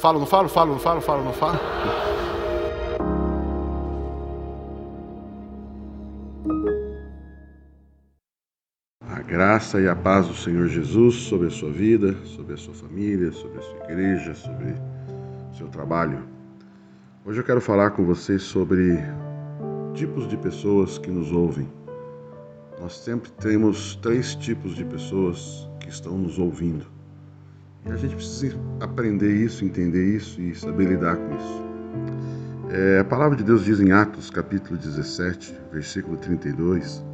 Falo, não falo, falo, não falo, falo, não falo. A graça e a paz do Senhor Jesus sobre a sua vida, sobre a sua família, sobre a sua igreja, sobre o seu trabalho. Hoje eu quero falar com vocês sobre tipos de pessoas que nos ouvem. Nós sempre temos três tipos de pessoas que estão nos ouvindo. A gente precisa aprender isso, entender isso e saber lidar com isso. É, a palavra de Deus diz em Atos, capítulo 17, versículo 32,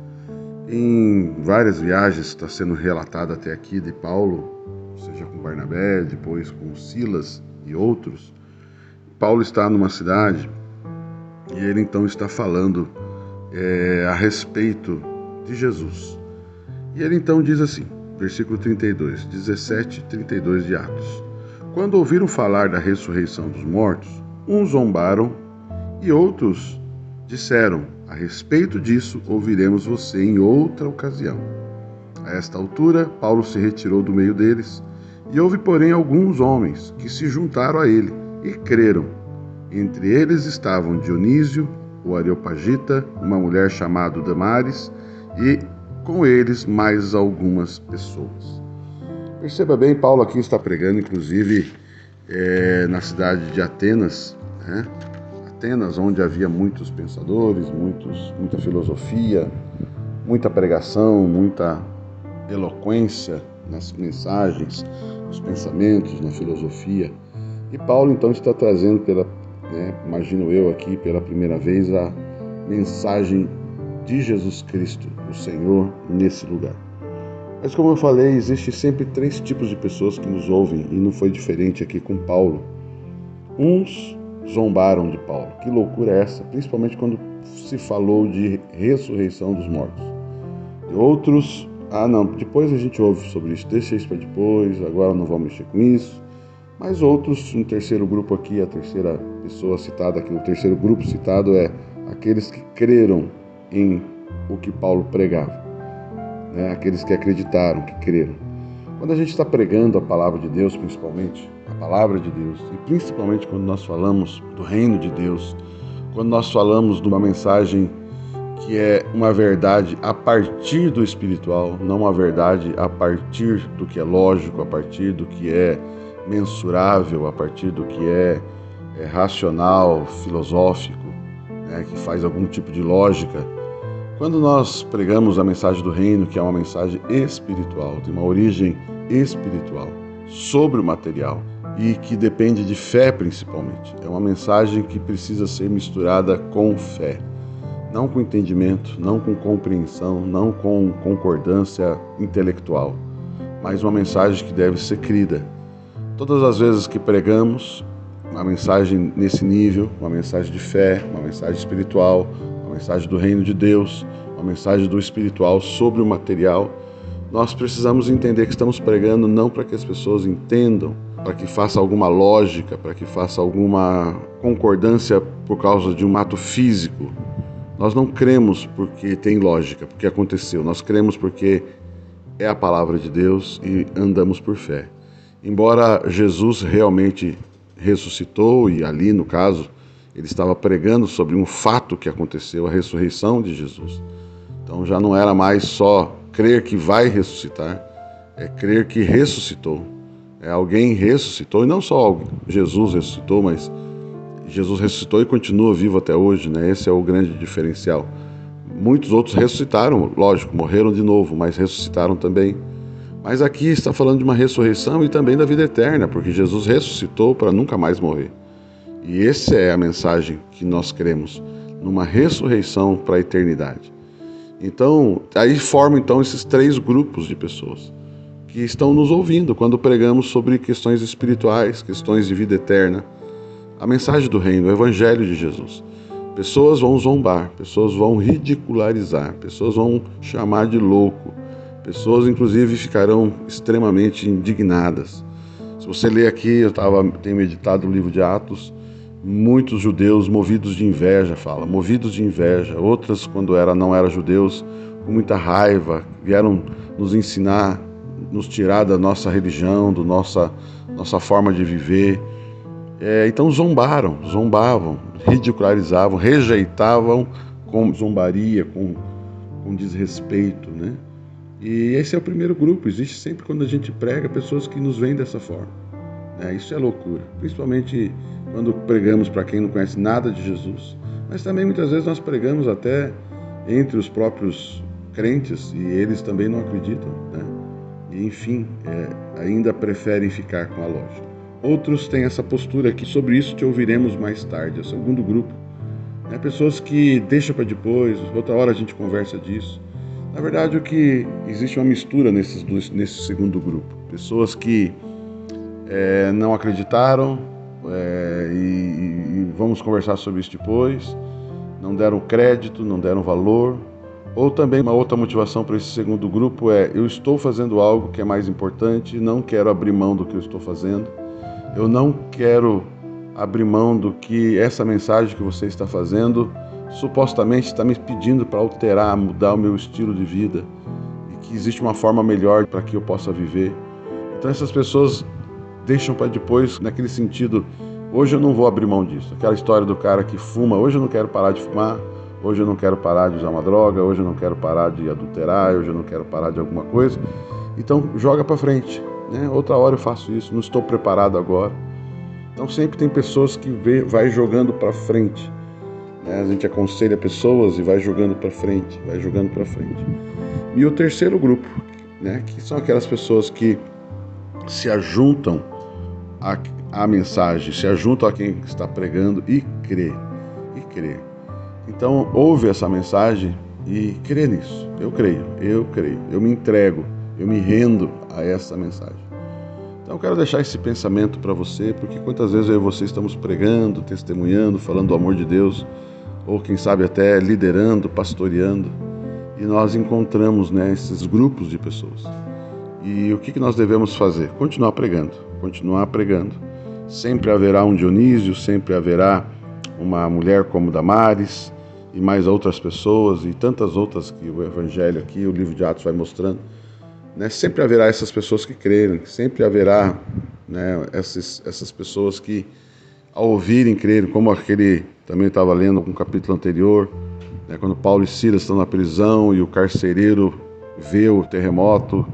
em várias viagens está sendo relatado até aqui de Paulo, seja com Barnabé, depois com Silas e outros. Paulo está numa cidade e ele então está falando é, a respeito de Jesus. E ele então diz assim: versículo 32, 17 e 32 de Atos. Quando ouviram falar da ressurreição dos mortos, uns zombaram e outros disseram: A respeito disso, ouviremos você em outra ocasião. A esta altura, Paulo se retirou do meio deles, e houve, porém, alguns homens que se juntaram a ele e creram. Entre eles estavam Dionísio, o Areopagita, uma mulher chamada Damares, e com eles mais algumas pessoas. Perceba bem, Paulo aqui está pregando, inclusive, é, na cidade de Atenas, né? Atenas, onde havia muitos pensadores, muitos, muita filosofia, muita pregação, muita eloquência nas mensagens, nos pensamentos, na filosofia. E Paulo então está trazendo pela, né, imagino eu aqui pela primeira vez a mensagem de Jesus Cristo, o Senhor, nesse lugar. Mas como eu falei, existe sempre três tipos de pessoas que nos ouvem e não foi diferente aqui com Paulo. Uns zombaram de Paulo. Que loucura é essa? Principalmente quando se falou de ressurreição dos mortos. E outros, ah não, depois a gente ouve sobre isso, deixa isso para depois, agora não vamos mexer com isso. Mas outros, um terceiro grupo aqui, a terceira pessoa citada aqui, o terceiro grupo citado é aqueles que creram em o que Paulo pregava, né? aqueles que acreditaram, que creram. Quando a gente está pregando a palavra de Deus, principalmente, a palavra de Deus, e principalmente quando nós falamos do reino de Deus, quando nós falamos de uma mensagem que é uma verdade a partir do espiritual, não uma verdade a partir do que é lógico, a partir do que é mensurável, a partir do que é, é racional, filosófico, né, que faz algum tipo de lógica. Quando nós pregamos a mensagem do reino, que é uma mensagem espiritual, tem uma origem espiritual, sobre o material e que depende de fé principalmente, é uma mensagem que precisa ser misturada com fé, não com entendimento, não com compreensão, não com concordância intelectual, mas uma mensagem que deve ser crida. Todas as vezes que pregamos, uma mensagem nesse nível, uma mensagem de fé, uma mensagem espiritual, mensagem do reino de Deus, uma mensagem do espiritual sobre o material. Nós precisamos entender que estamos pregando não para que as pessoas entendam, para que faça alguma lógica, para que faça alguma concordância por causa de um ato físico. Nós não cremos porque tem lógica, porque aconteceu. Nós cremos porque é a palavra de Deus e andamos por fé. Embora Jesus realmente ressuscitou, e ali, no caso, ele estava pregando sobre um fato que aconteceu, a ressurreição de Jesus. Então já não era mais só crer que vai ressuscitar, é crer que ressuscitou. É alguém ressuscitou, e não só Jesus ressuscitou, mas Jesus ressuscitou e continua vivo até hoje, né? Esse é o grande diferencial. Muitos outros ressuscitaram, lógico, morreram de novo, mas ressuscitaram também. Mas aqui está falando de uma ressurreição e também da vida eterna, porque Jesus ressuscitou para nunca mais morrer. E essa é a mensagem que nós queremos, numa ressurreição para a eternidade. Então, aí formam então esses três grupos de pessoas que estão nos ouvindo quando pregamos sobre questões espirituais, questões de vida eterna, a mensagem do reino, o evangelho de Jesus. Pessoas vão zombar, pessoas vão ridicularizar, pessoas vão chamar de louco, Pessoas, inclusive, ficarão extremamente indignadas. Se você ler aqui, eu tava, tenho meditado o livro de Atos, muitos judeus movidos de inveja, fala, movidos de inveja. Outras, quando era, não eram judeus, com muita raiva, vieram nos ensinar, nos tirar da nossa religião, da nossa, nossa forma de viver. É, então zombaram, zombavam, ridicularizavam, rejeitavam com zombaria, com, com desrespeito, né? E esse é o primeiro grupo. Existe sempre quando a gente prega pessoas que nos veem dessa forma. Né? Isso é loucura, principalmente quando pregamos para quem não conhece nada de Jesus. Mas também muitas vezes nós pregamos até entre os próprios crentes e eles também não acreditam, né? E enfim, é, ainda preferem ficar com a lógica. Outros têm essa postura que sobre isso te ouviremos mais tarde, é o segundo grupo. Né? Pessoas que deixam para depois, outra hora a gente conversa disso. Na verdade, o que existe uma mistura nesses nesse segundo grupo. Pessoas que é, não acreditaram, é, e, e vamos conversar sobre isso depois, não deram crédito, não deram valor, ou também uma outra motivação para esse segundo grupo é: eu estou fazendo algo que é mais importante, não quero abrir mão do que eu estou fazendo, eu não quero abrir mão do que essa mensagem que você está fazendo supostamente está me pedindo para alterar, mudar o meu estilo de vida. E que existe uma forma melhor para que eu possa viver. Então essas pessoas deixam para depois, naquele sentido, hoje eu não vou abrir mão disso. Aquela história do cara que fuma, hoje eu não quero parar de fumar, Hoje eu não quero parar de usar uma droga, hoje eu não quero parar de adulterar, hoje eu não quero parar de alguma coisa. Então joga para frente. Né? Outra hora eu faço isso, não estou preparado agora. Então sempre tem pessoas que vê, vai jogando para frente. Né? A gente aconselha pessoas e vai jogando para frente, vai jogando para frente. E o terceiro grupo, né? que são aquelas pessoas que se ajuntam à, à mensagem, se ajuntam a quem está pregando e crê, e crê. Então, ouve essa mensagem e crê nisso. Eu creio, eu creio, eu me entrego, eu me rendo a essa mensagem. Então, eu quero deixar esse pensamento para você, porque quantas vezes eu e você estamos pregando, testemunhando, falando do amor de Deus, ou quem sabe até liderando, pastoreando, e nós encontramos né, esses grupos de pessoas. E o que nós devemos fazer? Continuar pregando, continuar pregando. Sempre haverá um Dionísio, sempre haverá uma mulher como Damares, e mais outras pessoas e tantas outras que o Evangelho aqui, o livro de Atos vai mostrando, né? sempre haverá essas pessoas que crerem, sempre haverá né, essas, essas pessoas que, ao ouvirem, crerem, como aquele também estava lendo um capítulo anterior, né, quando Paulo e Silas estão na prisão e o carcereiro vê o terremoto,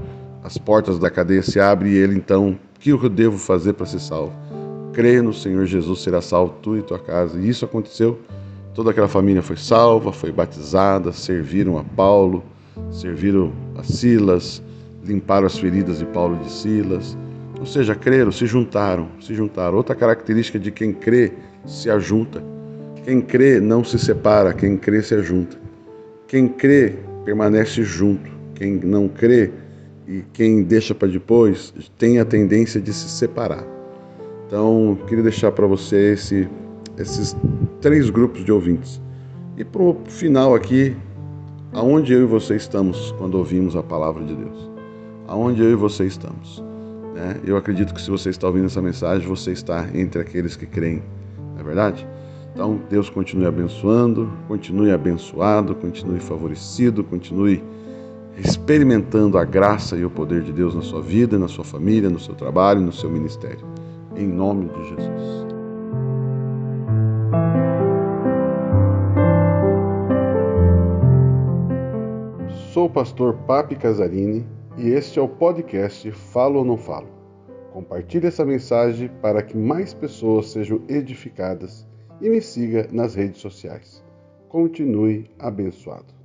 as portas da cadeia se abrem e ele então, que eu devo fazer para ser salvo? Crê no Senhor Jesus, será salvo tu e tua casa. E isso aconteceu Toda aquela família foi salva, foi batizada, serviram a Paulo, serviram a Silas, limparam as feridas de Paulo e de Silas. Ou seja, creram, se juntaram, se juntaram. Outra característica de quem crê se ajunta. Quem crê não se separa, quem crê se ajunta. Quem crê permanece junto. Quem não crê e quem deixa para depois tem a tendência de se separar. Então, queria deixar para você esse esses três grupos de ouvintes. E para o final aqui, aonde eu e você estamos quando ouvimos a palavra de Deus? Aonde eu e você estamos? Né? Eu acredito que se você está ouvindo essa mensagem, você está entre aqueles que creem, não é verdade? Então, Deus continue abençoando, continue abençoado, continue favorecido, continue experimentando a graça e o poder de Deus na sua vida, na sua família, no seu trabalho, no seu ministério. Em nome de Jesus. Sou o pastor Papi Casarini e este é o podcast Falo ou Não Falo. Compartilhe essa mensagem para que mais pessoas sejam edificadas e me siga nas redes sociais. Continue abençoado.